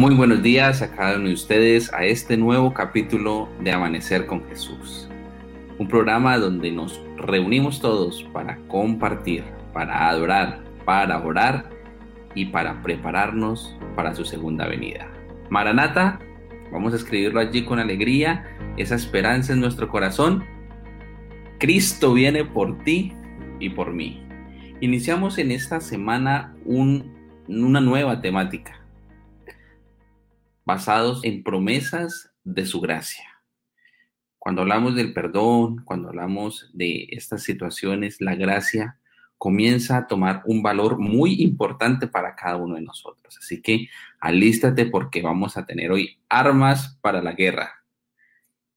Muy buenos días a cada uno de ustedes a este nuevo capítulo de Amanecer con Jesús. Un programa donde nos reunimos todos para compartir, para adorar, para orar y para prepararnos para su segunda venida. Maranata, vamos a escribirlo allí con alegría, esa esperanza en nuestro corazón. Cristo viene por ti y por mí. Iniciamos en esta semana una nueva temática basados en promesas de su gracia. Cuando hablamos del perdón, cuando hablamos de estas situaciones, la gracia comienza a tomar un valor muy importante para cada uno de nosotros. Así que alístate porque vamos a tener hoy armas para la guerra.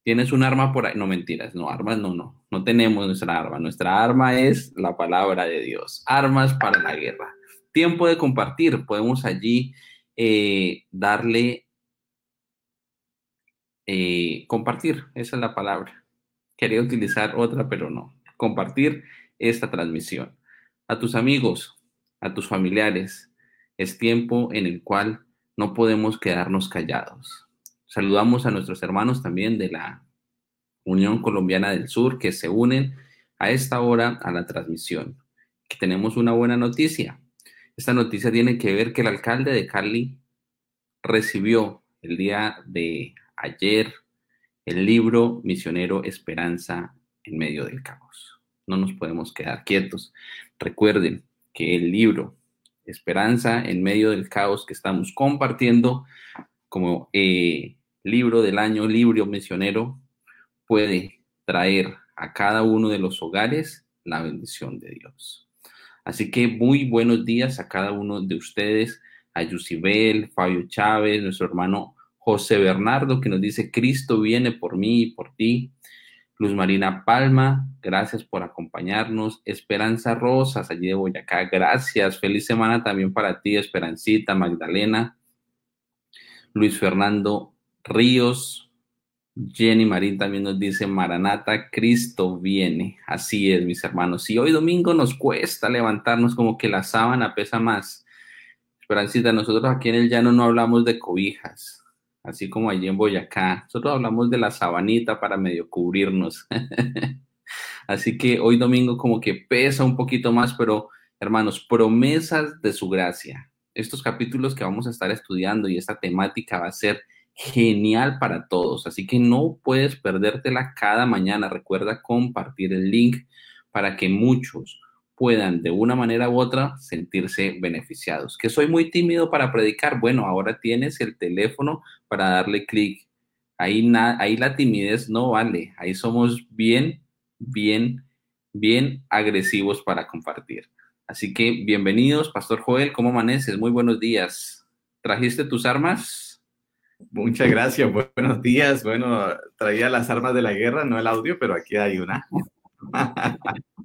¿Tienes un arma por ahí? No mentiras, no, armas no, no, no tenemos nuestra arma. Nuestra arma es la palabra de Dios. Armas para la guerra. Tiempo de compartir. Podemos allí eh, darle eh, compartir, esa es la palabra. Quería utilizar otra, pero no. Compartir esta transmisión. A tus amigos, a tus familiares, es tiempo en el cual no podemos quedarnos callados. Saludamos a nuestros hermanos también de la Unión Colombiana del Sur que se unen a esta hora a la transmisión. Que tenemos una buena noticia. Esta noticia tiene que ver que el alcalde de Cali recibió el día de ayer el libro Misionero Esperanza en medio del caos. No nos podemos quedar quietos. Recuerden que el libro Esperanza en medio del caos que estamos compartiendo como eh, libro del año, libro misionero, puede traer a cada uno de los hogares la bendición de Dios. Así que muy buenos días a cada uno de ustedes, a Yusibel, Fabio Chávez, nuestro hermano José Bernardo que nos dice, Cristo viene por mí y por ti. Luz Marina Palma, gracias por acompañarnos. Esperanza Rosas, allí de Boyacá, gracias. Feliz semana también para ti, Esperancita, Magdalena. Luis Fernando Ríos, Jenny Marín también nos dice, Maranata, Cristo viene. Así es, mis hermanos. Si hoy domingo nos cuesta levantarnos como que la sábana pesa más. Esperancita, nosotros aquí en el llano no hablamos de cobijas así como allí en Boyacá. Nosotros hablamos de la sabanita para medio cubrirnos. así que hoy domingo como que pesa un poquito más, pero hermanos, promesas de su gracia. Estos capítulos que vamos a estar estudiando y esta temática va a ser genial para todos, así que no puedes perdértela cada mañana. Recuerda compartir el link para que muchos puedan de una manera u otra sentirse beneficiados. Que soy muy tímido para predicar. Bueno, ahora tienes el teléfono para darle clic. Ahí, ahí la timidez no vale. Ahí somos bien, bien, bien agresivos para compartir. Así que bienvenidos, Pastor Joel. ¿Cómo amaneces? Muy buenos días. ¿Trajiste tus armas? Muchas gracias. Buenos días. Bueno, traía las armas de la guerra, no el audio, pero aquí hay una.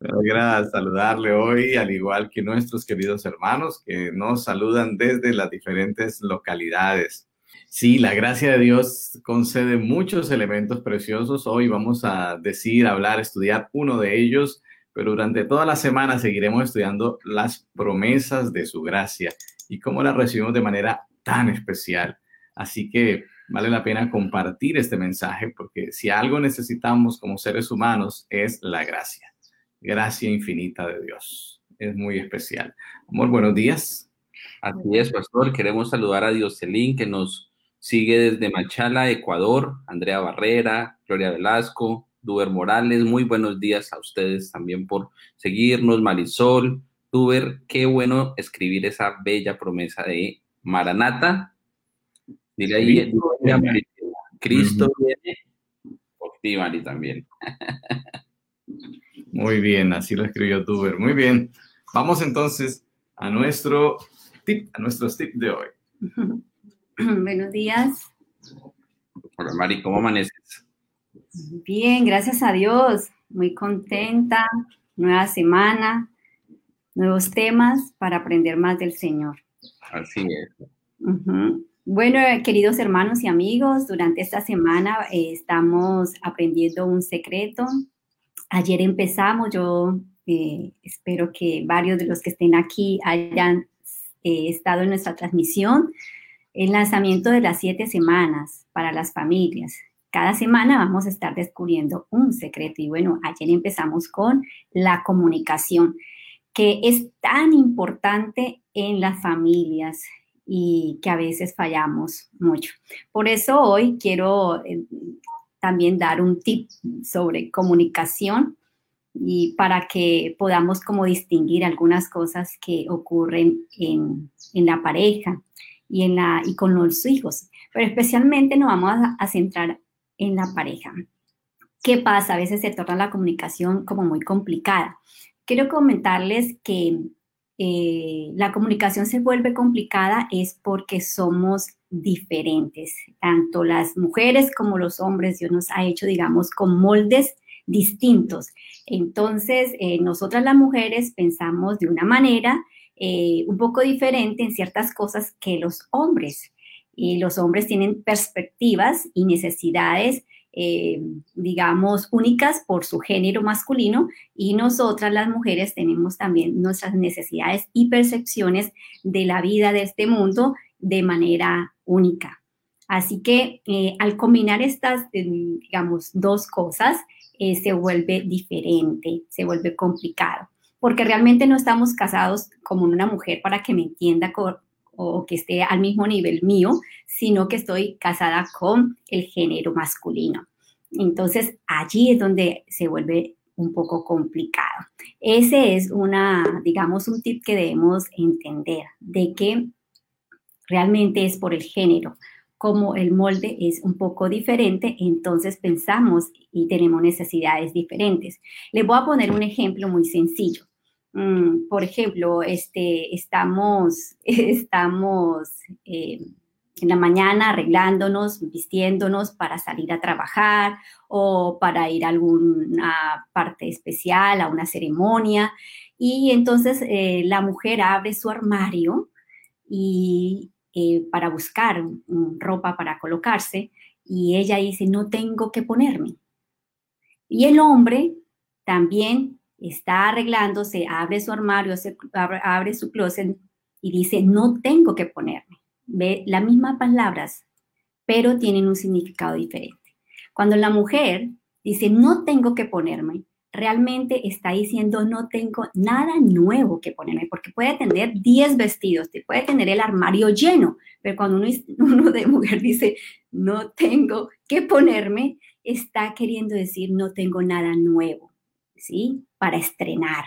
Me saludarle hoy, al igual que nuestros queridos hermanos que nos saludan desde las diferentes localidades. Sí, la gracia de Dios concede muchos elementos preciosos. Hoy vamos a decir, hablar, estudiar uno de ellos, pero durante toda la semana seguiremos estudiando las promesas de su gracia y cómo las recibimos de manera tan especial. Así que vale la pena compartir este mensaje porque si algo necesitamos como seres humanos es la gracia. Gracia infinita de Dios. Es muy especial. Amor, buenos días. Así es, pastor. Queremos saludar a Dioselín que nos sigue desde Machala, Ecuador. Andrea Barrera, Gloria Velasco, Duber Morales. Muy buenos días a ustedes también por seguirnos. Marisol, Duber, qué bueno escribir esa bella promesa de Maranata Dile ahí, Cristo viene por ti, Mari, también. Muy bien, así lo escribió Tuber. Muy bien. Vamos entonces a nuestro tip, a nuestros tips de hoy. Buenos días. Hola, Mari, ¿cómo amaneces? Bien, gracias a Dios. Muy contenta. Nueva semana, nuevos temas para aprender más del Señor. Así es. Bueno, queridos hermanos y amigos, durante esta semana eh, estamos aprendiendo un secreto. Ayer empezamos, yo eh, espero que varios de los que estén aquí hayan eh, estado en nuestra transmisión. el lanzamiento de las siete semanas para las familias. Cada semana vamos a estar descubriendo un secreto y bueno, ayer empezamos con la comunicación, que es tan importante en las familias y que a veces fallamos mucho. Por eso hoy quiero eh, también dar un tip sobre comunicación y para que podamos como distinguir algunas cosas que ocurren en, en la pareja y, en la, y con los hijos. Pero especialmente nos vamos a, centrar en la pareja. ¿Qué pasa? A veces se torna la comunicación como muy complicada. Quiero comentarles que eh, la comunicación se vuelve complicada es porque somos diferentes. Tanto las mujeres como los hombres, Dios nos ha hecho, digamos, con moldes distintos. Entonces, eh, nosotras las mujeres pensamos de una manera eh, un poco diferente en ciertas cosas que los hombres. Y los hombres tienen perspectivas y necesidades eh, digamos, únicas por su género masculino y nosotras las mujeres tenemos también nuestras necesidades y percepciones de la vida de este mundo de manera única. Así que eh, al combinar estas, eh, digamos, dos cosas, se vuelve diferente, se vuelve complicado, porque realmente no estamos casados como una mujer para que me entienda o que esté al mismo nivel mío, sino que estoy casada con el género masculino. Entonces, allí es donde se vuelve un poco complicado. Ese es una, digamos, un tip que debemos entender, de que realmente es por el género. Como el molde es un poco diferente, entonces pensamos y tenemos necesidades diferentes. Les voy a poner un ejemplo muy sencillo. Mm, por ejemplo, este, estamos, estamos eh, en la mañana arreglándonos, vistiéndonos para salir a trabajar o para ir a alguna parte especial, a una ceremonia. Y entonces eh, la mujer abre su armario y eh, para buscar ropa para colocarse y ella dice, no tengo que ponerme. Y el hombre también está arreglándose, abre su armario, abre, su closet y dice, no tengo que ponerme. Ve las mismas palabras, pero tienen un significado diferente. Cuando la mujer dice, no tengo que ponerme, realmente está diciendo, no tengo nada nuevo que ponerme, porque puede tener 10 vestidos, puede tener el armario lleno, pero cuando uno, uno de mujer dice, no tengo que ponerme, está queriendo decir, no tengo nada nuevo. ¿sí? Para estrenar.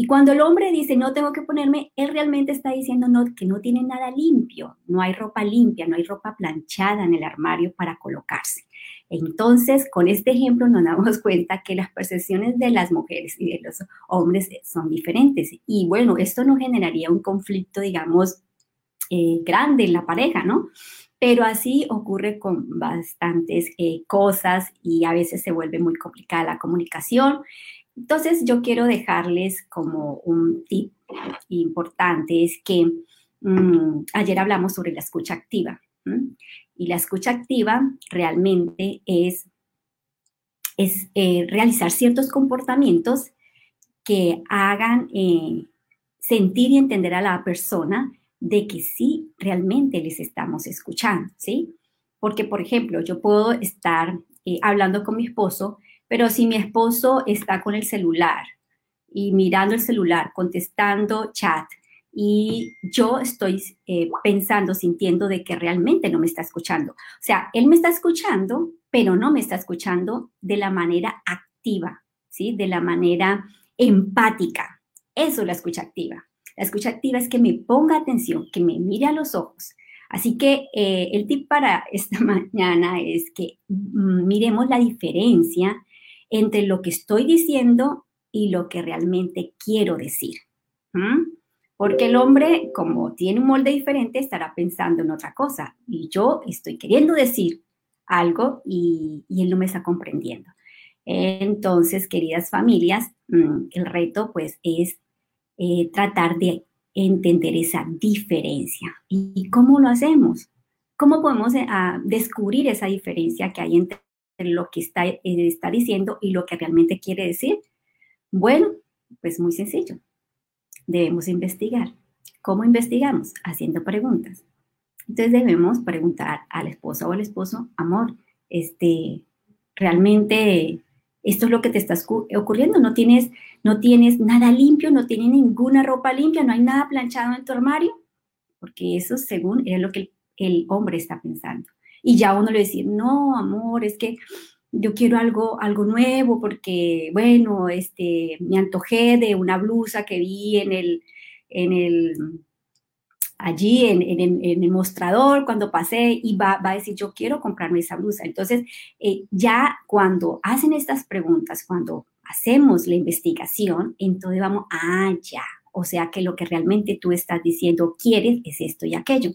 Y cuando el hombre dice, no tengo que ponerme, él realmente está diciendo no, que no tiene nada limpio, no hay ropa limpia, no hay ropa planchada en el armario para colocarse. Entonces, con este ejemplo nos damos cuenta que las percepciones de las mujeres y de los hombres son diferentes. Y bueno, esto no generaría un conflicto, digamos, eh, grande en la pareja, ¿no? pero así ocurre con bastantes eh, cosas y a veces se vuelve muy complicada la comunicación. Entonces yo quiero dejarles como un tip importante, es que mm, ayer hablamos sobre la escucha activa y la escucha activa realmente es, es eh, realizar ciertos comportamientos que hagan eh, sentir y entender a la persona de que sí realmente les estamos escuchando, ¿sí? Porque, por ejemplo, yo puedo estar eh, hablando con mi esposo, pero si mi esposo está con el celular y mirando el celular, contestando chat, y yo estoy eh, pensando, sintiendo de que realmente no me está escuchando. O sea, él me está escuchando, pero no me está escuchando de la manera activa, ¿sí? De la manera empática. Eso es la escucha activa. La escucha activa es que me ponga atención, que me mire a los ojos. Así que eh, el tip para esta mañana es que mm, miremos la diferencia entre lo que estoy diciendo y lo que realmente quiero decir. Porque el hombre, como tiene un molde diferente, estará pensando en otra cosa. Y yo estoy queriendo decir algo y, él no me está comprendiendo. Entonces, queridas familias, mm, el reto pues es eh, tratar de entender esa diferencia. ¿Y cómo lo hacemos? ¿Cómo podemos eh, descubrir esa diferencia que hay entre lo que está, eh, está diciendo y lo que realmente quiere decir? Bueno, pues muy sencillo. Debemos investigar. ¿Cómo investigamos? Haciendo preguntas. Entonces debemos preguntar al esposo o al esposo, amor, este, realmente esto es lo que te está ocurriendo, no tienes, no tienes nada limpio, no tienes ninguna ropa limpia, no hay nada planchado en tu armario, porque eso según es lo que el, hombre está pensando. Y ya uno le dice, no, amor, es que yo quiero algo, algo nuevo porque, bueno, este, me antojé de una blusa que vi en el, en el, allí en, el mostrador cuando pasé y va, a decir, yo quiero comprarme esa blusa. Entonces, eh, ya cuando hacen estas preguntas, cuando hacemos la investigación, entonces vamos, ah, ya, o sea que lo que realmente tú estás diciendo quieres es esto y aquello.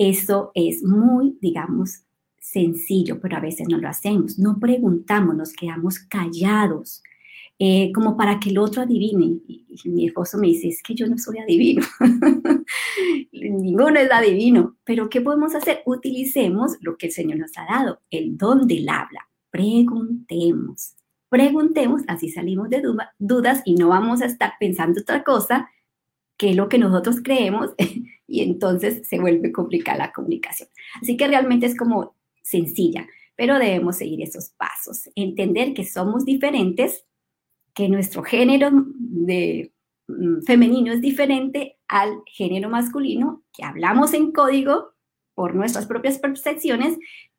Eso es muy, digamos, sencillo, pero a veces no lo hacemos. No preguntamos, nos quedamos callados. Eh, como para que el otro adivine. Y, mi esposo me dice, es que yo no soy adivino, ninguno es adivino, pero ¿qué podemos hacer? Utilicemos lo que el Señor nos ha dado, el don del habla. Preguntemos, preguntemos, así salimos de dudas y no vamos a estar pensando otra cosa que lo que nosotros creemos y entonces se vuelve complicada la comunicación. Así que realmente es como sencilla, pero debemos seguir esos pasos, entender que somos diferentes que nuestro género de mm, femenino es diferente al género masculino, que hablamos en código por nuestras propias percepciones,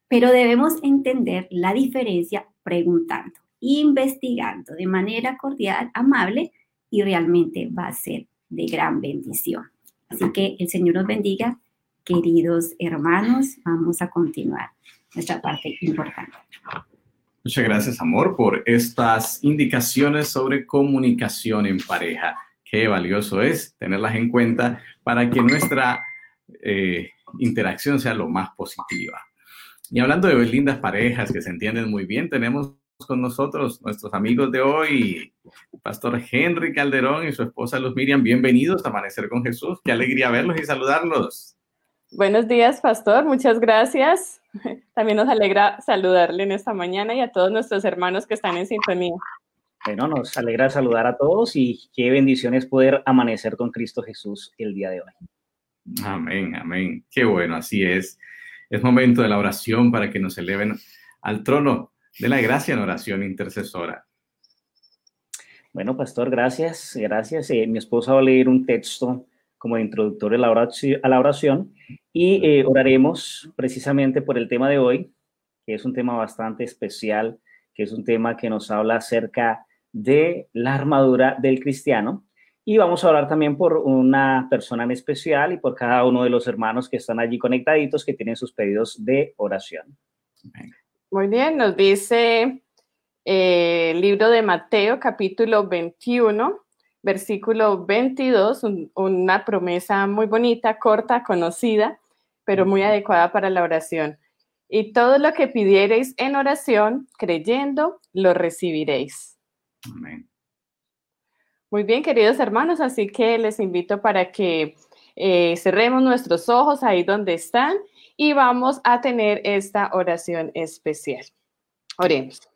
pero debemos entender la diferencia preguntando, investigando de manera cordial, amable y realmente va a ser de gran bendición. Así que el Señor nos bendiga, queridos hermanos. Vamos a continuar nuestra parte importante. Muchas gracias, amor, por estas indicaciones sobre comunicación en pareja. Qué valioso es tenerlas en cuenta para que nuestra eh, interacción sea lo más positiva. Y hablando de lindas parejas que se entienden muy bien, tenemos con nosotros nuestros amigos de hoy, Pastor Henry Calderón y su esposa Luz Miriam. Bienvenidos a Amanecer con Jesús. Qué alegría verlos y saludarlos. Buenos días, pastor. Muchas gracias. También nos alegra saludarle en esta mañana y a todos nuestros hermanos que están en sintonía. Bueno, nos alegra saludar a todos y qué bendiciones poder amanecer con Cristo Jesús el día de hoy. Amén, amén. Qué bueno, así es. Es momento de la oración para que nos eleven al trono de la gracia en oración intercesora. Bueno, pastor, gracias, gracias. Eh, mi esposa va a leer un texto como introductorio a la oración, a la oración y eh, oraremos precisamente por el tema de hoy, que es un tema bastante especial, que es un tema que nos habla acerca de la armadura del cristiano. Y vamos a orar también por una persona en especial y por cada uno de los hermanos que están allí conectaditos que tienen sus pedidos de oración. Muy bien, nos dice eh, el libro de Mateo capítulo 21, versículo 22, una promesa muy bonita, corta, conocida, pero muy adecuada para la oración. Y todo lo que pidiereis en oración, creyendo, lo recibiréis. Amén. Muy bien, queridos hermanos, así que les invito para que eh, cerremos nuestros ojos ahí donde están y vamos a tener esta oración especial. Oremos.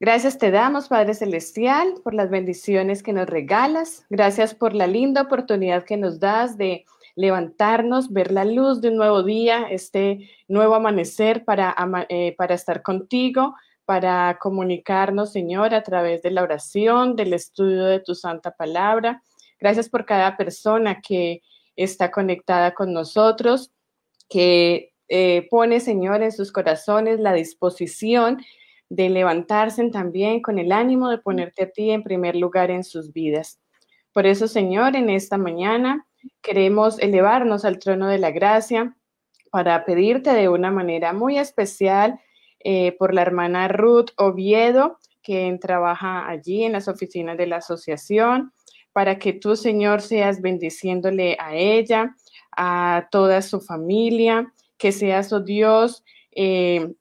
Gracias te damos, Padre Celestial, por las bendiciones que nos regalas. Gracias por la linda oportunidad que nos das de levantarnos, ver la luz de un nuevo día, este nuevo amanecer para, eh, para estar contigo, para comunicarnos, Señor, a través de la oración, del estudio de tu santa palabra. Gracias por cada persona que está conectada con nosotros, que eh, pone, Señor, en sus corazones la disposición de levantarse también con el ánimo de ponerte a ti en primer lugar en sus vidas. Por eso, Señor, en esta mañana queremos elevarnos al trono de la gracia para pedirte de una manera muy especial eh, por la hermana Ruth Oviedo, que trabaja allí en las oficinas de la asociación, para que tú, Señor, seas bendiciéndole a ella, a toda su familia, que seas, oh Dios, eh,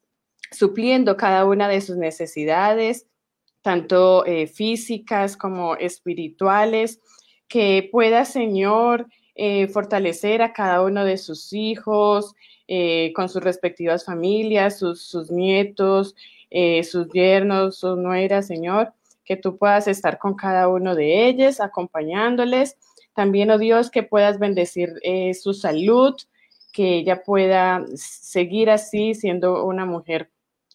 supliendo cada una de sus necesidades, tanto eh, físicas como espirituales, que pueda, Señor, eh, fortalecer a cada uno de sus hijos, con sus respectivas familias, sus, nietos, sus yernos, sus nueras, Señor, que tú puedas estar con cada uno de ellos, acompañándoles, También, oh Dios, que puedas bendecir eh, su salud, que ella pueda seguir así siendo una mujer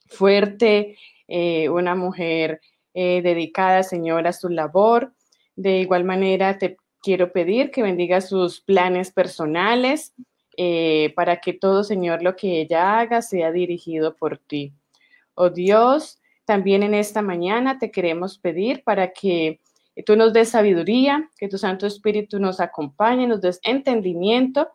fuerte, eh, una mujer eh, dedicada, Señor, a su labor. De igual manera, te quiero pedir que bendiga sus planes personales para que todo, Señor, lo que ella haga sea dirigido por ti. Oh Dios, también en esta mañana te queremos pedir para que tú nos des sabiduría, que tu Santo Espíritu nos acompañe, nos des entendimiento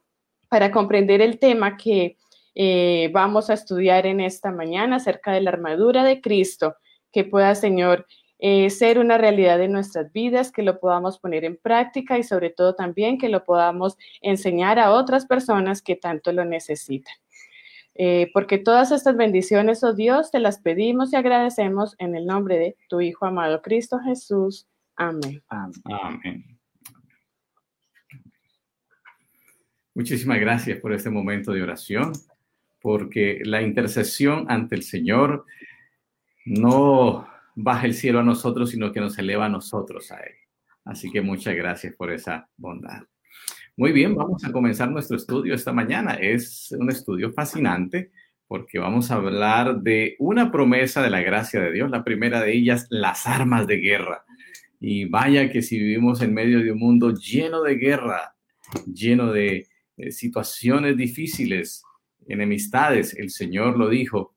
para comprender el tema que eh, vamos a estudiar en esta mañana acerca de la armadura de Cristo, que pueda, Señor, eh, ser una realidad de nuestras vidas, que lo podamos poner en práctica y sobre todo también que lo podamos enseñar a otras personas que tanto lo necesitan. Eh, porque todas estas bendiciones, oh Dios, te las pedimos y agradecemos en el nombre de tu Hijo amado Cristo Jesús. Amén. Amén. Muchísimas gracias por este momento de oración, porque la intercesión ante el Señor no baja el cielo a nosotros, sino que nos eleva a nosotros a Él. Así que muchas gracias por esa bondad. Muy bien, vamos a comenzar nuestro estudio esta mañana. Es un estudio fascinante porque vamos a hablar de una promesa de la gracia de Dios. La primera de ellas, las armas de guerra. Y vaya que si vivimos en medio de un mundo lleno de guerra, lleno de eh, situaciones difíciles, enemistades, el Señor lo dijo,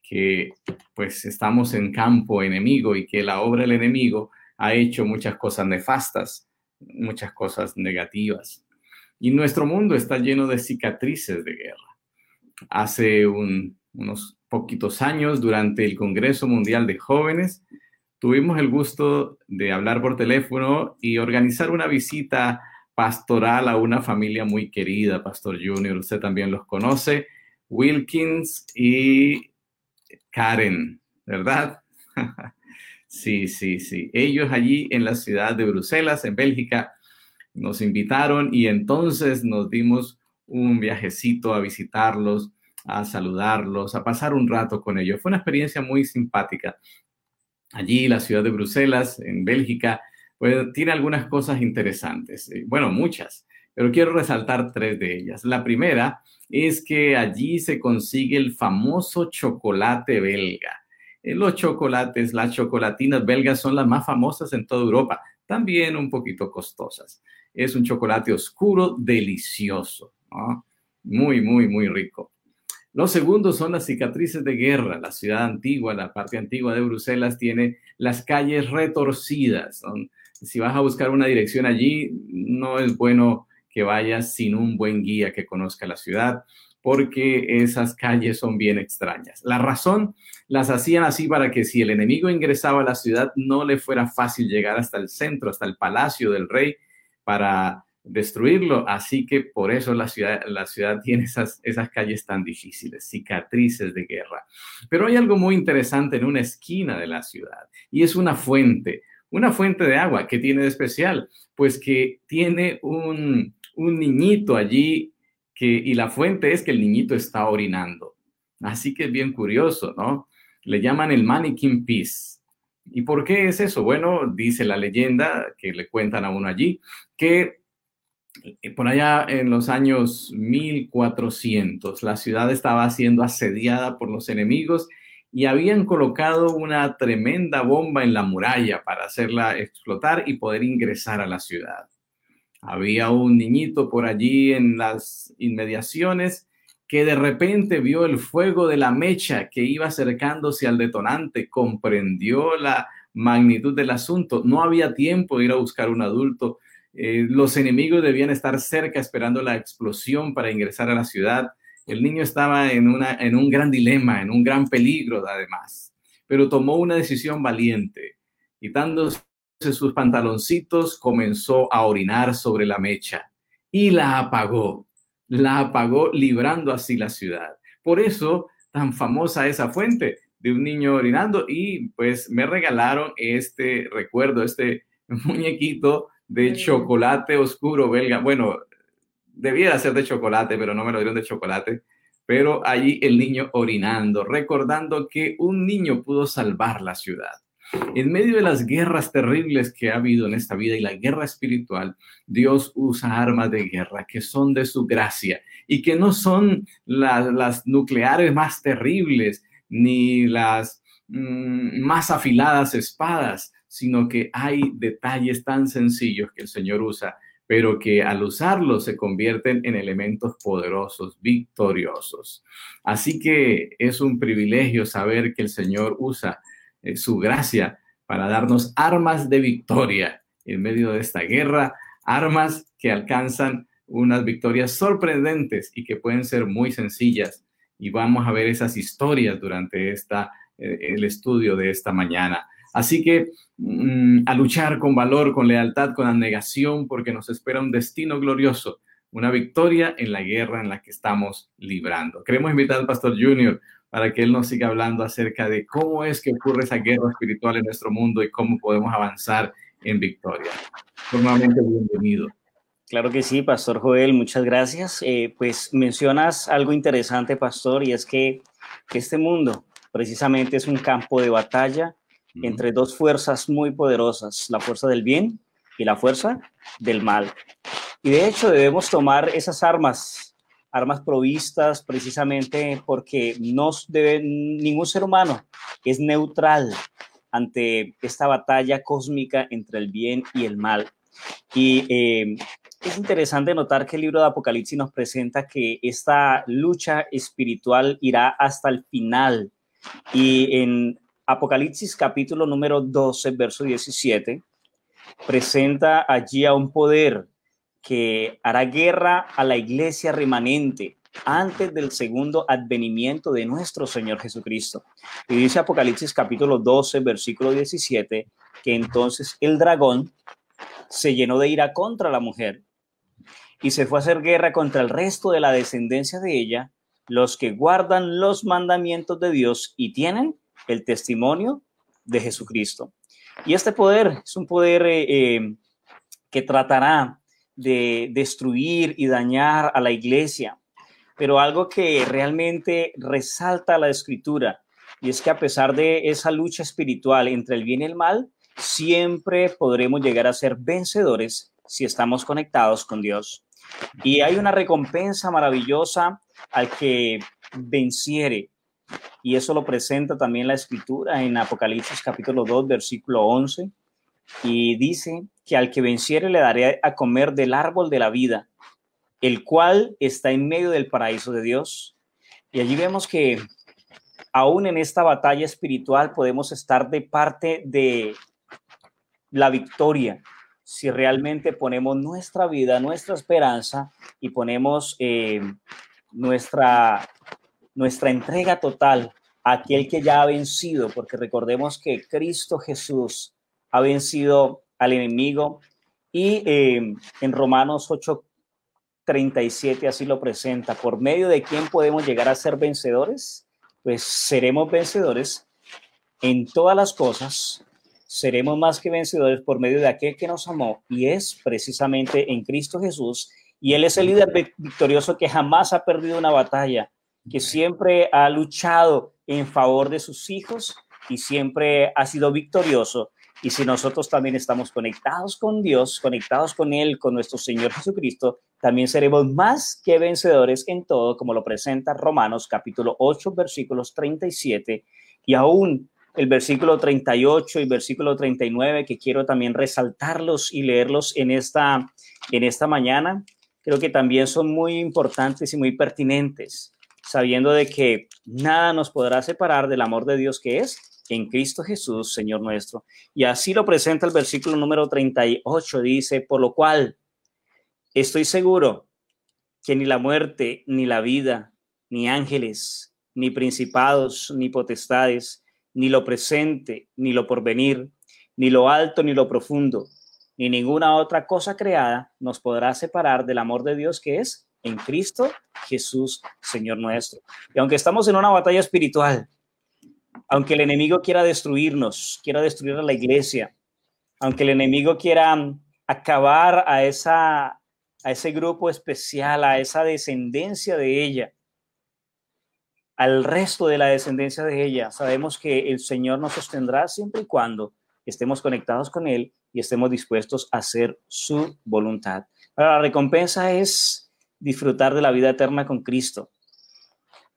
que pues estamos en campo enemigo y que la obra del enemigo ha hecho muchas cosas nefastas, muchas cosas negativas. Y nuestro mundo está lleno de cicatrices de guerra. Hace unos poquitos años, durante el Congreso Mundial de Jóvenes, tuvimos el gusto de hablar por teléfono y organizar una visita pastoral a una familia muy querida, Pastor Junior, usted también los conoce, Wilkins y Karen, ¿verdad? sí, sí, sí. Ellos allí en la ciudad de Bruselas, en Bélgica, nos invitaron y entonces nos dimos un viajecito a visitarlos, a saludarlos, a pasar un rato con ellos. Fue una experiencia muy simpática. Allí, la ciudad de Bruselas, en Bélgica, pues, tiene algunas cosas interesantes. Eh, bueno, muchas, pero quiero resaltar tres de ellas. La primera es que allí se consigue el famoso chocolate belga. Eh, los chocolates, las chocolatinas belgas son las más famosas en toda Europa, también un poquito costosas es un chocolate oscuro, delicioso, muy, muy, muy rico. Los segundos son las cicatrices de guerra. La ciudad antigua, la parte antigua de Bruselas, tiene las calles retorcidas. Si vas a buscar una dirección allí, no es bueno que vayas sin un buen guía que conozca la ciudad, porque esas calles son bien extrañas. La razón las hacían así para que si el enemigo ingresaba a la ciudad, no le fuera fácil llegar hasta el centro, hasta el palacio del rey, para destruirlo. Así que por eso la ciudad, la ciudad tiene esas, esas calles tan difíciles, cicatrices de guerra. Pero hay algo muy interesante en una esquina de la ciudad y es una fuente, una fuente de agua que tiene de especial, pues que tiene un, un niñito allí que, y la fuente es que el niñito está orinando. Así que es bien curioso, ¿no? Le llaman el mannequin peace ¿Y por qué es eso? Bueno, dice la leyenda que le cuentan a uno allí, que por allá en los años 1400 la ciudad estaba siendo asediada por los enemigos y habían colocado una tremenda bomba en la muralla para hacerla explotar y poder ingresar a la ciudad. Había un niñito por allí en las inmediaciones que de repente vio el fuego de la mecha que iba acercándose al detonante, comprendió la magnitud del asunto. No había tiempo de ir a buscar un adulto. Eh, los enemigos debían estar cerca esperando la explosión para ingresar a la ciudad. El niño estaba en, una, en un gran dilema, en un gran peligro además, pero tomó una decisión valiente. Quitándose sus pantaloncitos, comenzó a orinar sobre la mecha y la apagó la apagó librando así la ciudad. Por eso tan famosa esa fuente de un niño orinando y pues me regalaron este recuerdo, este muñequito de chocolate oscuro belga. Bueno, debía ser de chocolate, pero no me lo dieron de chocolate. Pero allí el niño orinando, recordando que un niño pudo salvar la ciudad. En medio de las guerras terribles que ha habido en esta vida y la guerra espiritual, Dios usa armas de guerra que son de su gracia y que no son las nucleares más terribles ni las mm, más afiladas espadas, sino que hay detalles tan sencillos que el Señor usa pero que al usarlos se convierten en elementos poderosos, victoriosos. Así que es un privilegio saber que el Señor usa eh, su gracia para darnos armas de victoria en medio de esta guerra, armas que alcanzan unas victorias sorprendentes y que pueden ser muy sencillas. Y vamos a ver esas historias durante esta, eh, el estudio de esta mañana. Así que mm, a luchar con valor, con lealtad, con abnegación, porque nos espera un destino glorioso, una victoria en la guerra en la que estamos librando. Queremos invitar al Pastor Junior para que él nos siga hablando acerca de cómo es que ocurre esa guerra espiritual en nuestro mundo y cómo podemos avanzar en victoria. Formalmente bienvenido. Claro que sí, Pastor Joel, muchas gracias. Eh, pues mencionas algo interesante, Pastor, y es que este mundo precisamente es un campo de batalla entre dos fuerzas muy poderosas, la fuerza del bien y la fuerza del mal. Y de hecho debemos tomar esas armas, armas provistas precisamente porque no debe, ningún ser humano es neutral ante esta batalla cósmica entre el bien y el mal. Y eh, es interesante notar que el libro de Apocalipsis nos presenta que esta lucha espiritual irá hasta el final. Y en Apocalipsis capítulo número 12, verso 17, presenta allí a un poder que hará guerra a la iglesia remanente antes del segundo advenimiento de nuestro Señor Jesucristo. Y dice Apocalipsis capítulo 12, versículo 17, que entonces el dragón se llenó de ira contra la mujer y se fue a hacer guerra contra el resto de la descendencia de ella, los que guardan los mandamientos de Dios y tienen el testimonio de Jesucristo. Y este poder es un poder eh, eh, que tratará de destruir y dañar a la iglesia, pero algo que realmente resalta la escritura, y es que a pesar de esa lucha espiritual entre el bien y el mal, siempre podremos llegar a ser vencedores si estamos conectados con Dios. Y hay una recompensa maravillosa al que venciere, y eso lo presenta también la escritura en Apocalipsis capítulo 2, versículo 11. Y dice que al que venciere le daré a comer del árbol de la vida, el cual está en medio del paraíso de Dios. Y allí vemos que aún en esta batalla espiritual podemos estar de parte de la victoria si realmente ponemos nuestra vida, nuestra esperanza y ponemos eh, nuestra nuestra entrega total a aquel que ya ha vencido, porque recordemos que Cristo Jesús ha vencido al enemigo y eh, en Romanos 8:37 así lo presenta, por medio de quién podemos llegar a ser vencedores, pues seremos vencedores en todas las cosas, seremos más que vencedores por medio de aquel que nos amó y es precisamente en Cristo Jesús y Él es el líder victorioso que jamás ha perdido una batalla que siempre ha luchado en favor de sus hijos y siempre ha sido victorioso. Y si nosotros también estamos conectados con Dios, conectados con Él, con nuestro Señor Jesucristo, también seremos más que vencedores en todo, como lo presenta Romanos capítulo 8, versículos 37 y aún el versículo 38 y versículo 39, que quiero también resaltarlos y leerlos en esta, en esta mañana. Creo que también son muy importantes y muy pertinentes sabiendo de que nada nos podrá separar del amor de Dios que es en Cristo Jesús, Señor nuestro. Y así lo presenta el versículo número 38, dice, por lo cual estoy seguro que ni la muerte, ni la vida, ni ángeles, ni principados, ni potestades, ni lo presente, ni lo porvenir, ni lo alto, ni lo profundo, ni ninguna otra cosa creada nos podrá separar del amor de Dios que es en Cristo Jesús, Señor nuestro. Y aunque estamos en una batalla espiritual, aunque el enemigo quiera destruirnos, quiera destruir a la iglesia, aunque el enemigo quiera acabar a, esa, a ese grupo especial, a esa descendencia de ella, al resto de la descendencia de ella. Sabemos que el Señor nos sostendrá siempre y cuando estemos conectados con Él y estemos dispuestos a hacer su voluntad. la recompensa es disfrutar de la vida eterna con Cristo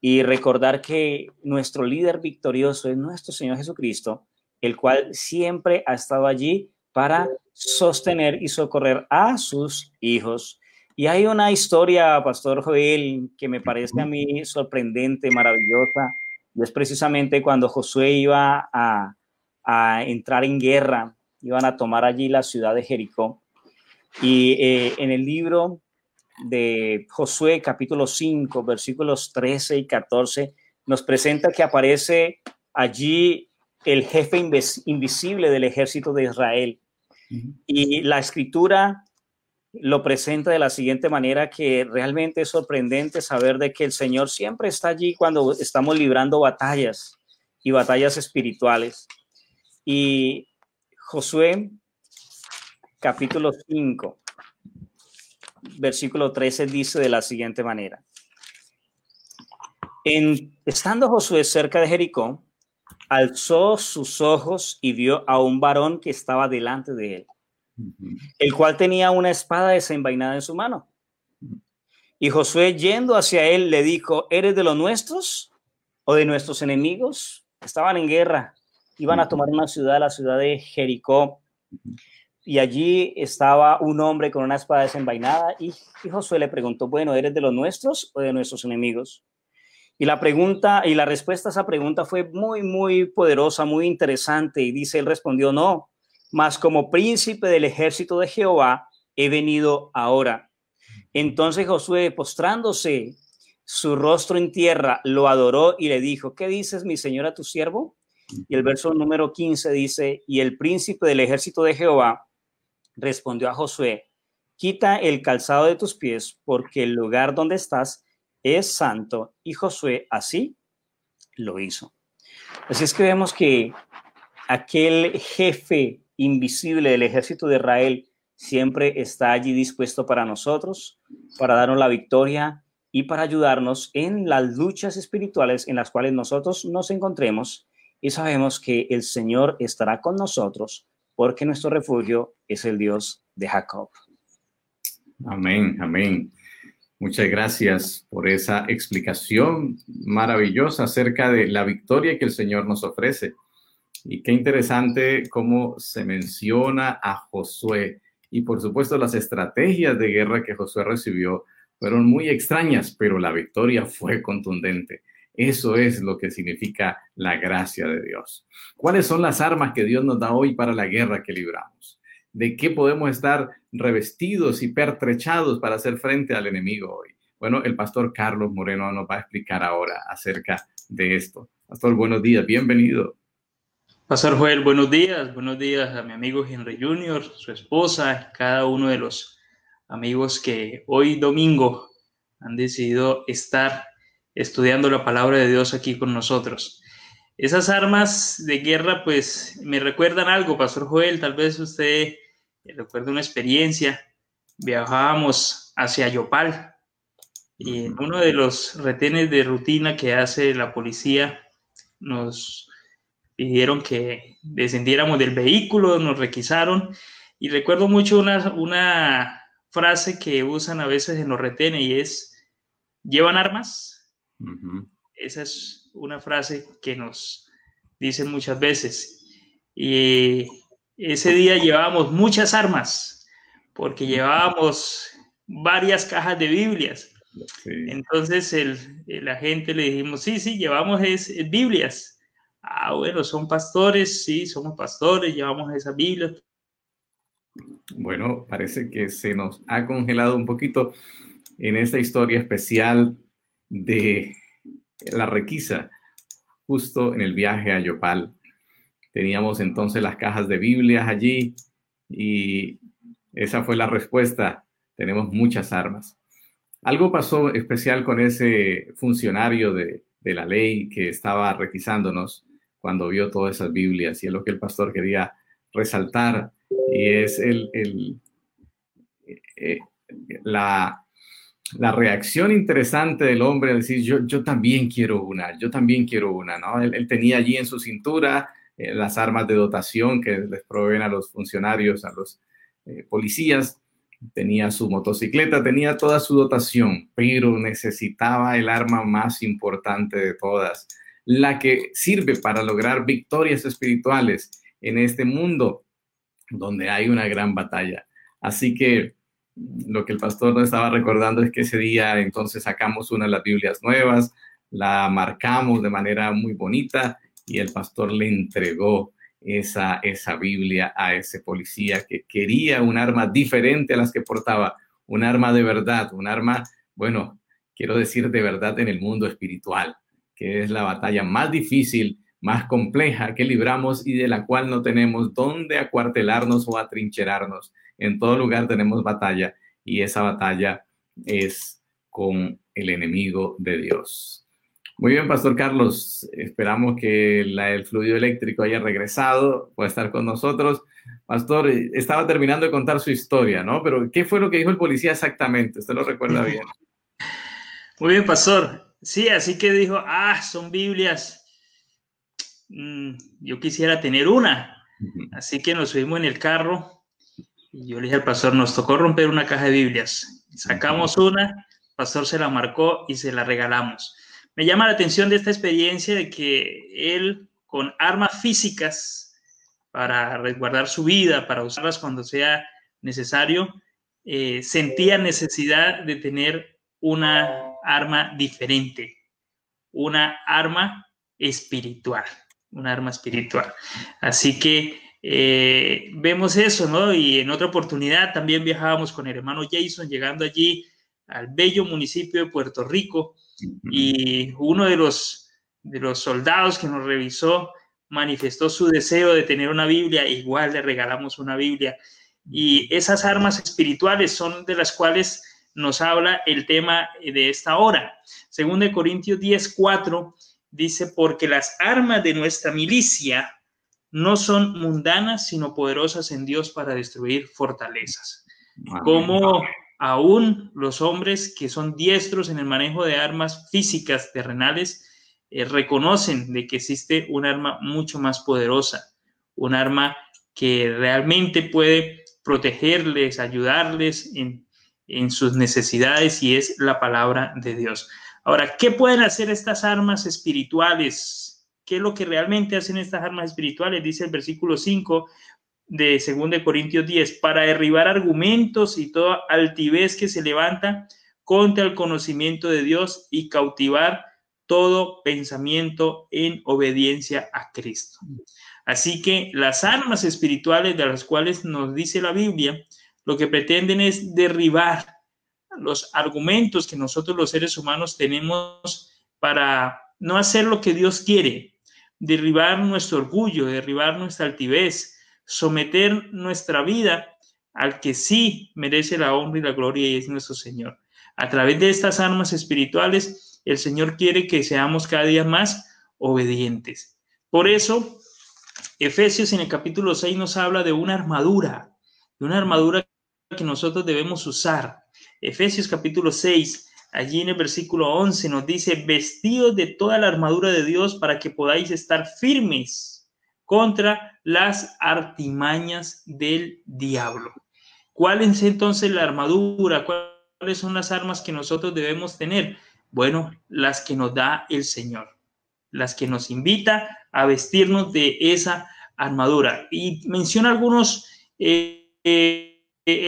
y recordar que nuestro líder victorioso es nuestro Señor Jesucristo, el cual siempre ha estado allí para sostener y socorrer a sus hijos. Y hay una historia, Pastor Joel, que me parece a mí sorprendente, maravillosa, y es precisamente cuando Josué iba a, a entrar en guerra, iban a tomar allí la ciudad de Jericó. Y eh, en el libro de Josué capítulo 5, versículos 13 y 14, nos presenta que aparece allí el jefe invisible del ejército de Israel. Y la escritura lo presenta de la siguiente manera que realmente es sorprendente saber de que el Señor siempre está allí cuando estamos librando batallas y batallas espirituales. Y Josué capítulo 5, versículo 13 dice de la siguiente manera. En, estando Josué cerca de Jericó, alzó sus ojos y vio a un varón que estaba delante de él, el cual tenía una espada desenvainada en su mano. Y Josué, yendo hacia él, le dijo, ¿eres de los nuestros o de nuestros enemigos? Estaban en guerra, iban a tomar una ciudad, la ciudad de Jericó y allí estaba un hombre con una espada desenvainada y, Josué le preguntó, bueno, ¿eres de los nuestros o de nuestros enemigos? Y la pregunta y la respuesta a esa pregunta fue muy, muy poderosa, muy interesante. Y dice, él respondió, no, mas como príncipe del ejército de Jehová he venido ahora. Entonces Josué, postrándose su rostro en tierra, lo adoró y le dijo, ¿qué dices, mi señor, a tu siervo? Y el verso número 15 dice, y el príncipe del ejército de Jehová respondió a Josué, quita el calzado de tus pies, porque el lugar donde estás es santo. Y Josué así lo hizo. Así es que vemos que aquel jefe invisible del ejército de Israel siempre está allí dispuesto para nosotros, para darnos la victoria y para ayudarnos en las luchas espirituales en las cuales nosotros nos encontremos y sabemos que el Señor estará con nosotros porque nuestro refugio es el Dios de Jacob. Amén, amén. Muchas gracias por esa explicación maravillosa acerca de la victoria que el Señor nos ofrece. Y qué interesante cómo se menciona a Josué. Y por supuesto las estrategias de guerra que Josué recibió fueron muy extrañas, pero la victoria fue contundente. Eso es lo que significa la gracia de Dios. ¿Cuáles son las armas que Dios nos da hoy para la guerra que libramos? ¿De qué podemos estar revestidos y pertrechados para hacer frente al enemigo hoy? Bueno, el pastor Carlos Moreno nos va a explicar ahora acerca de esto. Pastor, buenos días, bienvenido. Pastor Joel, buenos días, buenos días a mi amigo Henry Jr., su esposa, cada uno de los amigos que hoy domingo han decidido estar estudiando la palabra de Dios aquí con nosotros. Esas armas de guerra, pues me recuerdan algo, Pastor Joel, tal vez usted recuerda una experiencia. Viajábamos hacia Yopal y en uno de los retenes de rutina que hace la policía nos pidieron que descendiéramos del vehículo, nos requisaron y recuerdo mucho una, una frase que usan a veces en los retenes y es, ¿llevan armas? Esa es una frase que nos dicen muchas veces. Y ese día llevábamos muchas armas, porque llevábamos varias cajas de Biblias. Entonces el, el, agente le dijimos, sí, sí, llevamos es, Biblias. Ah, bueno, son pastores, sí, somos pastores, llevamos esas Biblias. Bueno, parece que se nos ha congelado un poquito en esta historia especial de la requisa justo en el viaje a Yopal. Teníamos entonces las cajas de Biblias allí y esa fue la respuesta. Tenemos muchas armas. Algo pasó especial con ese funcionario de, la ley que estaba requisándonos cuando vio todas esas Biblias y es lo que el pastor quería resaltar y es el, el eh, la la reacción interesante del hombre al decir, yo, yo también quiero una, yo también quiero una, ¿no? Él, tenía allí en su cintura eh, las armas de dotación que les proveen a los funcionarios, a los eh, policías, tenía su motocicleta, tenía toda su dotación, pero necesitaba el arma más importante de todas, la que sirve para lograr victorias espirituales en este mundo donde hay una gran batalla. Así que lo que el pastor nos estaba recordando es que ese día entonces sacamos una de las Biblias nuevas, la marcamos de manera muy bonita y el pastor le entregó esa, esa Biblia a ese policía que quería un arma diferente a las que portaba, un arma de verdad, un arma, bueno, quiero decir de verdad en el mundo espiritual, que es la batalla más difícil, más compleja que libramos y de la cual no tenemos dónde acuartelarnos o atrincherarnos en todo lugar tenemos batalla y esa batalla es con el enemigo de Dios. Muy bien, Pastor Carlos, esperamos que el fluido eléctrico haya regresado, pueda estar con nosotros. Pastor, estaba terminando de contar su historia, ¿no? Pero ¿qué fue lo que dijo el policía exactamente? ¿Usted lo recuerda bien? Muy bien, Pastor. Sí, así que dijo, ah, son Biblias. Mm, yo quisiera tener una. Así que nos subimos en el carro y yo le dije al pastor, nos tocó romper una caja de Biblias. Sacamos una, el pastor se la marcó y se la regalamos. Me llama la atención de esta experiencia de que él, con armas físicas para resguardar su vida, para usarlas cuando sea necesario, eh, sentía necesidad de tener una arma diferente, una arma espiritual, una arma espiritual. Así que eh, vemos eso, ¿no? Y en otra oportunidad también viajábamos con el hermano Jason, llegando allí al bello municipio de Puerto Rico, y uno de los, de los soldados que nos revisó manifestó su deseo de tener una Biblia, igual le regalamos una Biblia. Y esas armas espirituales son de las cuales nos habla el tema de esta hora. Según de Corintios 10, 4, dice, porque las armas de nuestra milicia no son mundanas, sino poderosas en Dios para destruir fortalezas. Como aún los hombres que son diestros en el manejo de armas físicas terrenales eh, reconocen de que existe un arma mucho más poderosa, un arma que realmente puede protegerles, ayudarles en, en sus necesidades y es la palabra de Dios. Ahora, ¿qué pueden hacer estas armas espirituales? Qué es lo que realmente hacen estas armas espirituales, dice el versículo 5 de 2 Corintios 10, para derribar argumentos y toda altivez que se levanta contra el conocimiento de Dios y cautivar todo pensamiento en obediencia a Cristo. Así que las armas espirituales de las cuales nos dice la Biblia, lo que pretenden es derribar los argumentos que nosotros los seres humanos tenemos para no hacer lo que Dios quiere, derribar nuestro orgullo, derribar nuestra altivez, someter nuestra vida al que sí merece la honra y la gloria y es nuestro Señor. A través de estas armas espirituales, el Señor quiere que seamos cada día más obedientes. Por eso, Efesios en el capítulo 6 nos habla de una armadura, de una armadura que nosotros debemos usar. Efesios capítulo 6, Allí en el versículo 11 nos dice, vestidos de toda la armadura de Dios para que podáis estar firmes contra las artimañas del diablo. ¿Cuál es entonces la armadura? ¿Cuáles son las armas que nosotros debemos tener? Bueno, las que nos da el Señor, las que nos invita a vestirnos de esa armadura. Y menciona algunos eh, eh,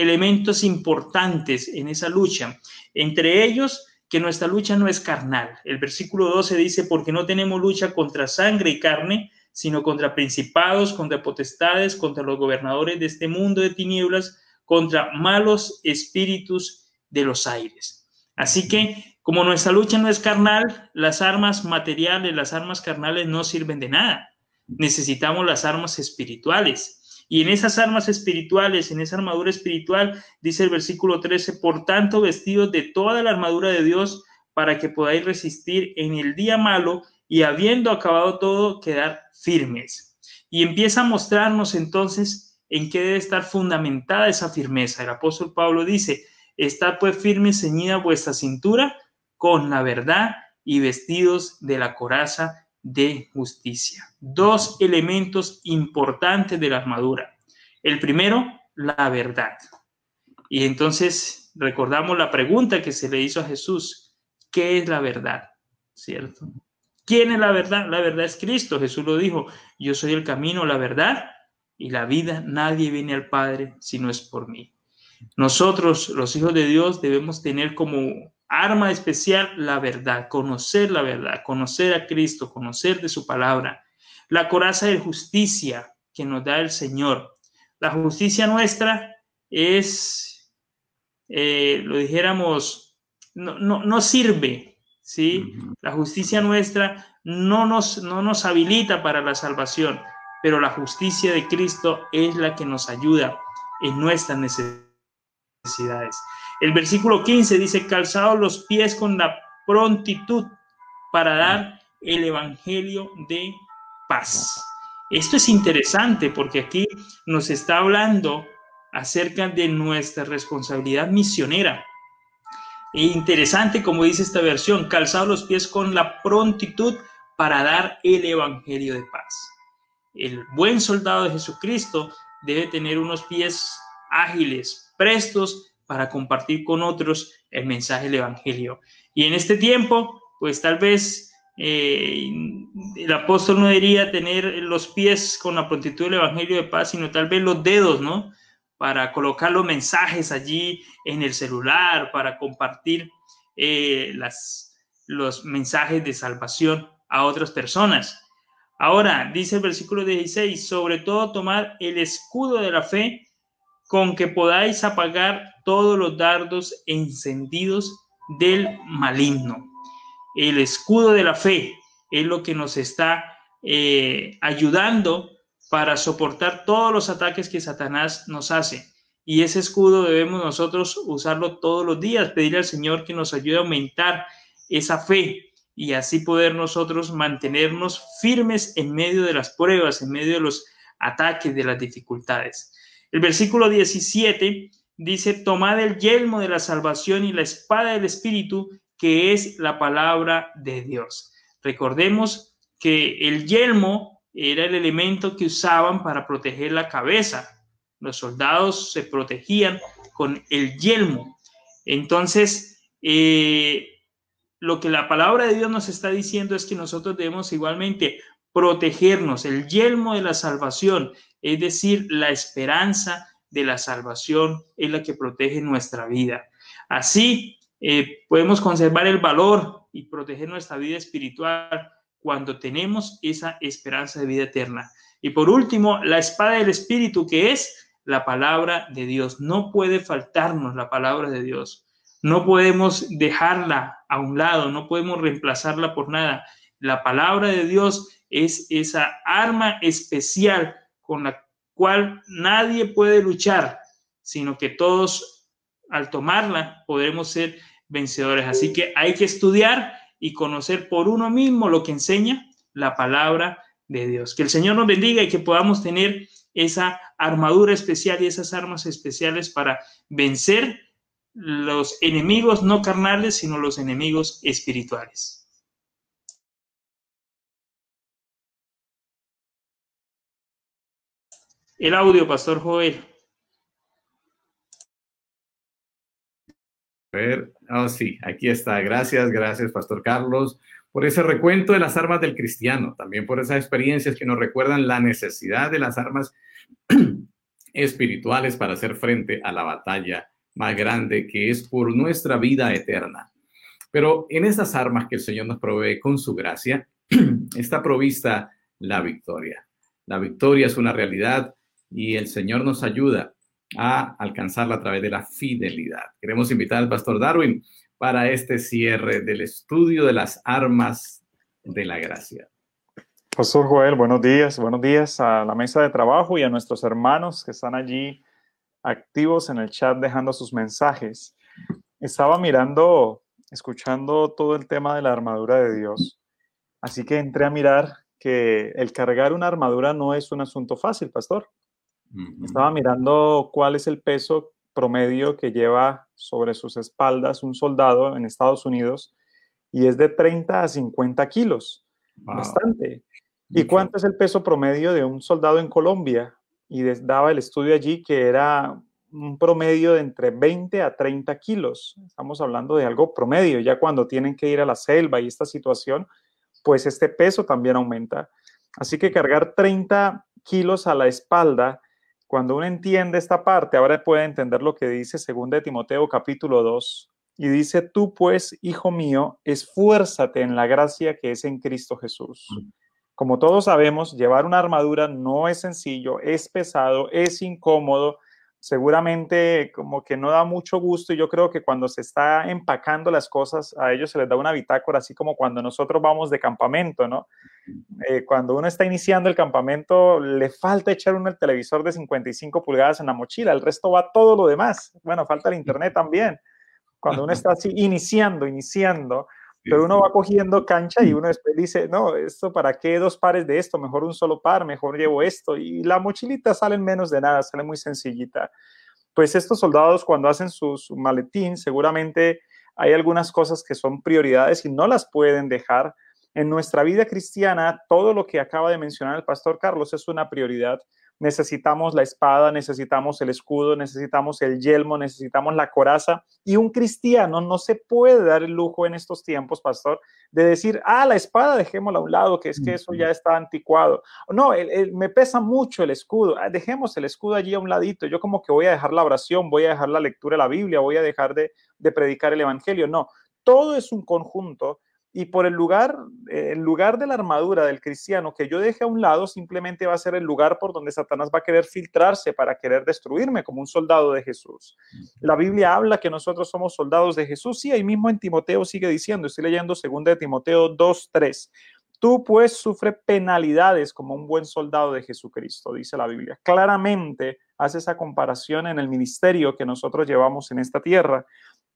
elementos importantes en esa lucha. Entre ellos, que nuestra lucha no es carnal. El versículo 12 dice, porque no tenemos lucha contra sangre y carne, sino contra principados, contra potestades, contra los gobernadores de este mundo de tinieblas, contra malos espíritus de los aires. Así que, como nuestra lucha no es carnal, las armas materiales, las armas carnales no sirven de nada. Necesitamos las armas espirituales. Y en esas armas espirituales, en esa armadura espiritual, dice el versículo 13, por tanto, vestidos de toda la armadura de Dios para que podáis resistir en el día malo y habiendo acabado todo, quedar firmes. Y empieza a mostrarnos entonces en qué debe estar fundamentada esa firmeza. El apóstol Pablo dice, Está pues firme ceñida vuestra cintura con la verdad y vestidos de la coraza de justicia. Dos elementos importantes de la armadura. El primero, la verdad. Y entonces recordamos la pregunta que se le hizo a Jesús. ¿Qué es la verdad? ¿Cierto? ¿Quién es la verdad? La verdad es Cristo. Jesús lo dijo. Yo soy el camino, la verdad y la vida. Nadie viene al Padre si no es por mí. Nosotros, los hijos de Dios, debemos tener como arma especial la verdad, conocer la verdad, conocer a Cristo, conocer de su palabra. La coraza de justicia que nos da el Señor. La justicia nuestra es, eh, lo dijéramos, no, no, sirve, ¿sí? La justicia nuestra no nos, no nos habilita para la salvación, pero la justicia de Cristo es la que nos ayuda en nuestras necesidades. El versículo 15 dice, calzados los pies con la prontitud para dar el evangelio de paz. Esto es interesante porque aquí nos está hablando acerca de nuestra responsabilidad misionera. E interesante, como dice esta versión, calzados los pies con la prontitud para dar el evangelio de paz. El buen soldado de Jesucristo debe tener unos pies ágiles, prestos para compartir con otros el mensaje del Evangelio. Y en este tiempo, pues tal vez eh, el apóstol no debería tener los pies con la prontitud del Evangelio de paz, sino tal vez los dedos, ¿no? Para colocar los mensajes allí en el celular, para compartir eh, las, los mensajes de salvación a otras personas. Ahora, dice el versículo 16, sobre todo tomar el escudo de la fe con que podáis apagar todos los dardos encendidos del maligno. El escudo de la fe es lo que nos está eh, ayudando para soportar todos los ataques que Satanás nos hace. Y ese escudo debemos nosotros usarlo todos los días, pedirle al Señor que nos ayude a aumentar esa fe y así poder nosotros mantenernos firmes en medio de las pruebas, en medio de los ataques, de las dificultades. El versículo 17 dice, tomad el yelmo de la salvación y la espada del Espíritu, que es la palabra de Dios. Recordemos que el yelmo era el elemento que usaban para proteger la cabeza. Los soldados se protegían con el yelmo. Entonces, eh, lo que la palabra de Dios nos está diciendo es que nosotros debemos igualmente protegernos, el yelmo de la salvación, es decir, la esperanza de la salvación es la que protege nuestra vida. Así eh, podemos conservar el valor y proteger nuestra vida espiritual cuando tenemos esa esperanza de vida eterna. Y por último, la espada del Espíritu, que es la palabra de Dios. No puede faltarnos la palabra de Dios. No podemos dejarla a un lado, no podemos reemplazarla por nada. La palabra de Dios es esa arma especial con la cual nadie puede luchar, sino que todos al tomarla podremos ser vencedores. Así que hay que estudiar y conocer por uno mismo lo que enseña la palabra de Dios. Que el Señor nos bendiga y que podamos tener esa armadura especial y esas armas especiales para vencer los enemigos no carnales, sino los enemigos espirituales. El audio, Pastor Joel. A ver, oh, sí, aquí está. Gracias, gracias, Pastor Carlos, por ese recuento de las armas del cristiano, también por esas experiencias que nos recuerdan la necesidad de las armas espirituales para hacer frente a la batalla más grande que es por nuestra vida eterna. Pero en esas armas que el Señor nos provee con su gracia, está provista la victoria. La victoria es una realidad y el Señor nos ayuda a alcanzarla a través de la fidelidad. Queremos invitar al pastor Darwin para este cierre del estudio de las armas de la gracia. Pastor Joel, buenos días, buenos días a la mesa de trabajo y a nuestros hermanos que están allí activos en el chat dejando sus mensajes. Estaba mirando, escuchando todo el tema de la armadura de Dios, así que entré a mirar que el cargar una armadura no es un asunto fácil, pastor. Estaba mirando cuál es el peso promedio que lleva sobre sus espaldas un soldado en Estados Unidos y es de 30 a 50 kilos. Bastante. ¿Y cuánto es el peso promedio de un soldado en Colombia? Y daba el estudio allí que era un promedio de entre 20 a 30 kilos. Estamos hablando de algo promedio. Ya cuando tienen que ir a la selva y esta situación, pues este peso también aumenta. Así que cargar 30 kilos a la espalda, cuando uno entiende esta parte, ahora puede entender lo que dice 2 de Timoteo capítulo 2. Y dice, tú pues, hijo mío, esfuérzate en la gracia que es en Cristo Jesús. Como todos sabemos, llevar una armadura no es sencillo, es pesado, es incómodo, seguramente como que no da mucho gusto y yo creo que cuando se está empacando las cosas a ellos se les da una bitácora, así como cuando nosotros vamos de campamento, ¿no? Eh, cuando uno está iniciando el campamento le falta echar uno el televisor de 55 pulgadas en la mochila, el resto va todo lo demás. Bueno, falta el internet también. Cuando uno está así iniciando, iniciando, pero uno va cogiendo cancha y uno después dice, no, esto para qué dos pares de esto, mejor un solo par, mejor llevo esto. Y la mochilita sale menos de nada, sale muy sencillita. Pues estos soldados cuando hacen su, su maletín, seguramente hay algunas cosas que son prioridades y no las pueden dejar. En nuestra vida cristiana, todo lo que acaba de mencionar el pastor Carlos es una prioridad necesitamos la espada, necesitamos el escudo, necesitamos el yelmo, necesitamos la coraza. Y un cristiano no se puede dar el lujo en estos tiempos, pastor, de decir, ah, la espada dejémosla a un lado, que es que eso ya está anticuado. No, me pesa mucho el escudo, ah, dejemos el escudo allí a un ladito. Yo como que voy a dejar la oración, voy a dejar la lectura de la Biblia, voy a dejar de, de predicar el Evangelio. No, todo es un conjunto y por el lugar, el lugar de la armadura del cristiano que yo deje a un lado, simplemente va a ser el lugar por donde Satanás va a querer filtrarse para querer destruirme como un soldado de Jesús. La Biblia habla que nosotros somos soldados de Jesús. Sí, ahí mismo en Timoteo sigue diciendo, estoy leyendo 2 de Timoteo 2, 3. Tú pues sufre penalidades como un buen soldado de Jesucristo, dice la Biblia. Claramente hace esa comparación en el ministerio que nosotros llevamos en esta tierra.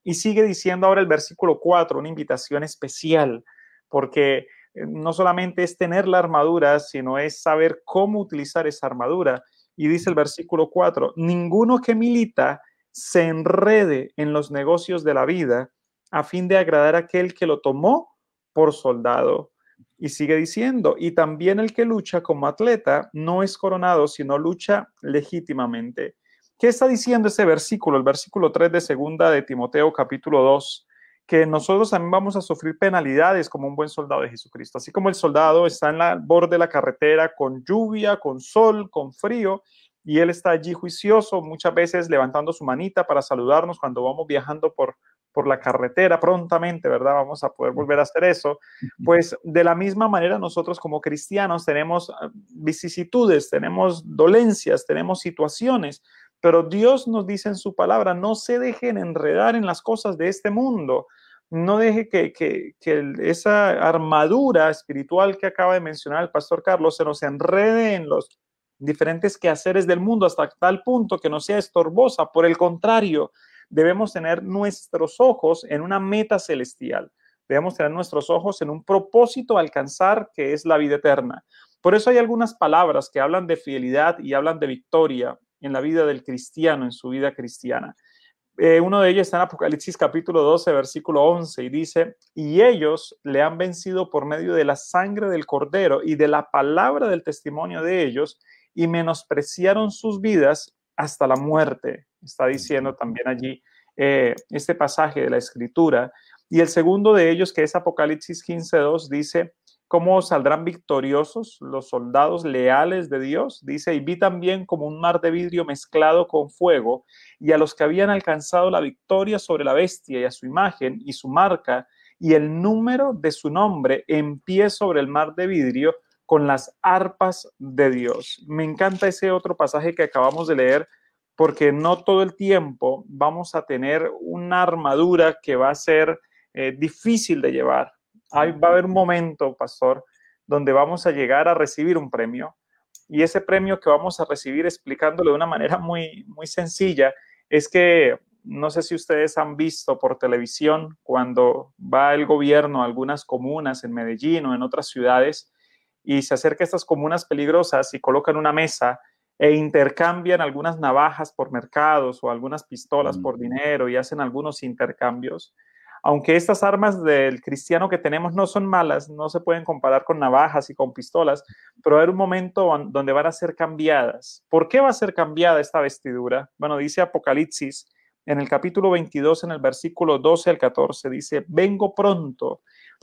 Y sigue diciendo ahora el versículo 4, una invitación especial, porque eh, no solamente es tener la armadura, sino es saber cómo utilizar esa armadura. Y dice el versículo 4, ninguno que milita se enrede en los negocios de la vida a fin de agradar a aquel que lo tomó por soldado. Y sigue diciendo, y también el que lucha como atleta no es coronado, sino lucha legítimamente. ¿Qué está diciendo ese versículo? El versículo 3 de segunda de Timoteo capítulo 2, que nosotros también vamos a sufrir penalidades como un buen soldado de Jesucristo. Así como el soldado está en la borde de la carretera con lluvia, con sol, con frío, y él está allí juicioso, muchas veces levantando su manita para saludarnos cuando vamos viajando por, por la carretera prontamente, ¿verdad? Vamos a poder volver a hacer eso. Pues de la misma manera nosotros como cristianos tenemos ah, vicisitudes, tenemos dolencias, tenemos situaciones, pero Dios nos dice en su palabra, no se dejen enredar en las cosas de este mundo. No deje que, esa armadura espiritual que acaba de mencionar el pastor Carlos se nos enrede en los diferentes quehaceres del mundo hasta tal punto que no sea estorbosa. Por el contrario, debemos tener nuestros ojos en una meta celestial. Debemos tener nuestros ojos en un propósito a alcanzar que es la vida eterna. Por eso hay algunas palabras que hablan de fidelidad y hablan de victoria en la vida del cristiano, en su vida cristiana. Eh, uno de ellos está en Apocalipsis capítulo 12, versículo 11, y dice, y ellos le han vencido por medio de la sangre del cordero y de la palabra del testimonio de ellos, y menospreciaron sus vidas hasta la muerte. Está diciendo también allí eh, este pasaje de la escritura. Y el segundo de ellos, que es Apocalipsis 15, 2, dice, cómo saldrán victoriosos los soldados leales de Dios. Dice, y vi también como un mar de vidrio mezclado con fuego, y a los que habían alcanzado la victoria sobre la bestia y a su imagen y su marca, y el número de su nombre en pie sobre el mar de vidrio con las arpas de Dios. Me encanta ese otro pasaje que acabamos de leer porque no todo el tiempo vamos a tener una armadura que va a ser eh, difícil de llevar va a haber un momento, pastor, donde vamos a llegar a recibir un premio. Y ese premio que vamos a recibir, explicándolo de una manera muy, muy sencilla, es que no sé si ustedes han visto por televisión cuando va el gobierno a algunas comunas en Medellín o en otras ciudades y se acerca a estas comunas peligrosas y colocan una mesa e intercambian algunas navajas por mercados o algunas pistolas por dinero y hacen algunos intercambios. Aunque estas armas del cristiano que tenemos no son malas, no se pueden comparar con navajas y con pistolas, pero va a haber un momento donde van a ser cambiadas. ¿Por qué va a ser cambiada esta vestidura? Bueno, dice Apocalipsis en el capítulo 22, en el versículo 12 al 14, dice, vengo pronto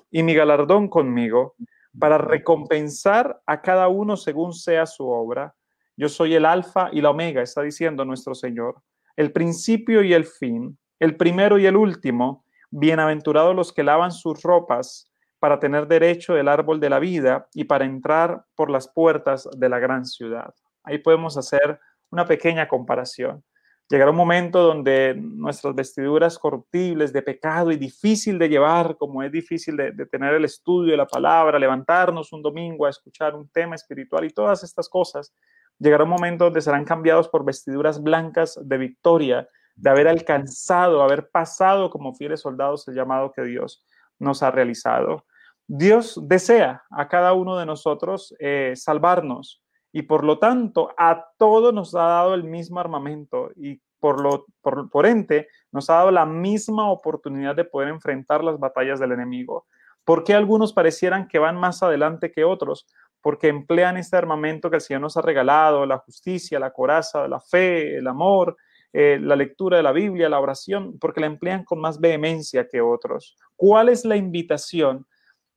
y mi galardón conmigo para recompensar a cada uno según sea su obra. Yo soy el alfa y la omega, está diciendo nuestro Señor, el principio y el fin, el primero y el último. Bienaventurados los que lavan sus ropas para tener derecho del árbol de la vida y para entrar por las puertas de la gran ciudad. Ahí podemos hacer una pequeña comparación. Llegará un momento donde nuestras vestiduras corruptibles de pecado y difícil de llevar, como es difícil de, tener el estudio de la palabra, levantarnos un domingo a escuchar un tema espiritual y todas estas cosas, llegará un momento donde serán cambiados por vestiduras blancas de victoria, de haber alcanzado, haber pasado como fieles soldados el llamado que Dios nos ha realizado. Dios desea a cada uno de nosotros eh, salvarnos, y por lo tanto a todos nos ha dado el mismo armamento y por, lo, por, ente nos ha dado la misma oportunidad de poder enfrentar las batallas del enemigo. ¿Por qué algunos parecieran que van más adelante que otros? Porque emplean este armamento que el Señor nos ha regalado, la justicia, la coraza, la fe, el amor, eh, la lectura de la Biblia, la oración, porque la emplean con más vehemencia que otros. ¿Cuál es la invitación?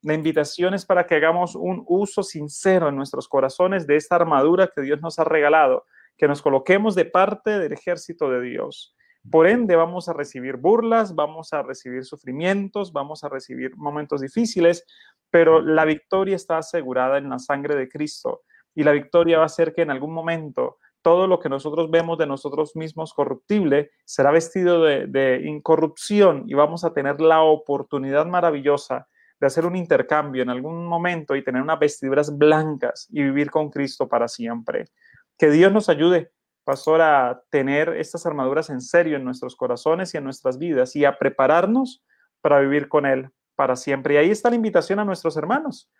La invitación es para que hagamos un uso sincero en nuestros corazones de esta armadura que Dios nos ha regalado, que nos coloquemos de parte del ejército de Dios. Por ende, vamos a recibir burlas, vamos a recibir sufrimientos, vamos a recibir momentos difíciles, pero la victoria está asegurada en la sangre de Cristo. Y la victoria va a ser que en algún momento todo lo que nosotros vemos de nosotros mismos corruptible será vestido de, de incorrupción y vamos a tener la oportunidad maravillosa de hacer un intercambio en algún momento y tener unas vestiduras blancas y vivir con Cristo para siempre. Que Dios nos ayude, pastor, a tener estas armaduras en serio en nuestros corazones y en nuestras vidas y a prepararnos para vivir con Él para siempre. Y ahí está la invitación a nuestros hermanos.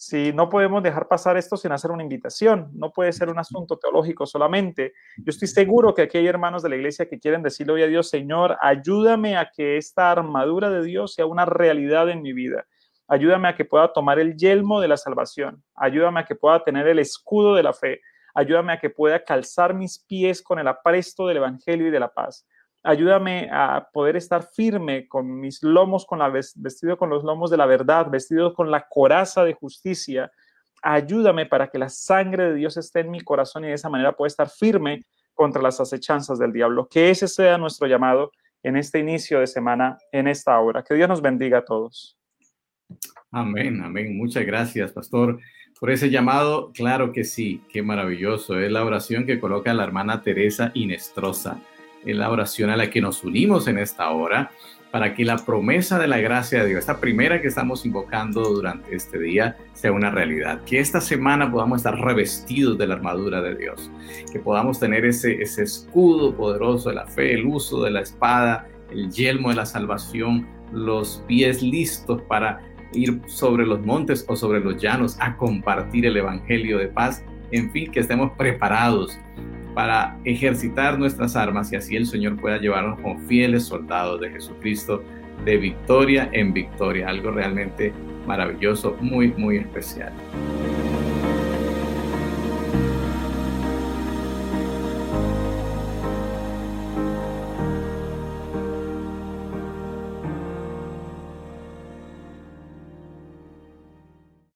Si no podemos dejar pasar esto sin hacer una invitación, no puede ser un asunto teológico solamente. Yo estoy seguro que aquí hay hermanos de la iglesia que quieren decirle hoy a Dios, Señor, ayúdame a que esta armadura de Dios sea una realidad en mi vida. Ayúdame a que pueda tomar el yelmo de la salvación. Ayúdame a que pueda tener el escudo de la fe. Ayúdame a que pueda calzar mis pies con el apresto del Evangelio y de la paz. Ayúdame a poder estar firme con mis lomos, con la, vestido con los lomos de la verdad, vestido con la coraza de justicia. Ayúdame para que la sangre de Dios esté en mi corazón y de esa manera pueda estar firme contra las acechanzas del diablo. Que ese sea nuestro llamado en este inicio de semana, en esta hora. Que Dios nos bendiga a todos. Amén, amén. Muchas gracias, pastor, por ese llamado. Claro que sí, qué maravilloso. Es la oración que coloca la hermana Teresa Inestrosa. Es la oración a la que nos unimos en esta hora para que la promesa de la gracia de Dios, esta primera que estamos invocando durante este día, sea una realidad. Que esta semana podamos estar revestidos de la armadura de Dios, que podamos tener ese, ese escudo poderoso de la fe, el uso de la espada, el yelmo de la salvación, los pies listos para ir sobre los montes o sobre los llanos a compartir el Evangelio de paz. En fin, que estemos preparados para ejercitar nuestras armas y así el Señor pueda llevarnos como fieles soldados de Jesucristo de victoria en victoria. Algo realmente maravilloso, muy, muy especial.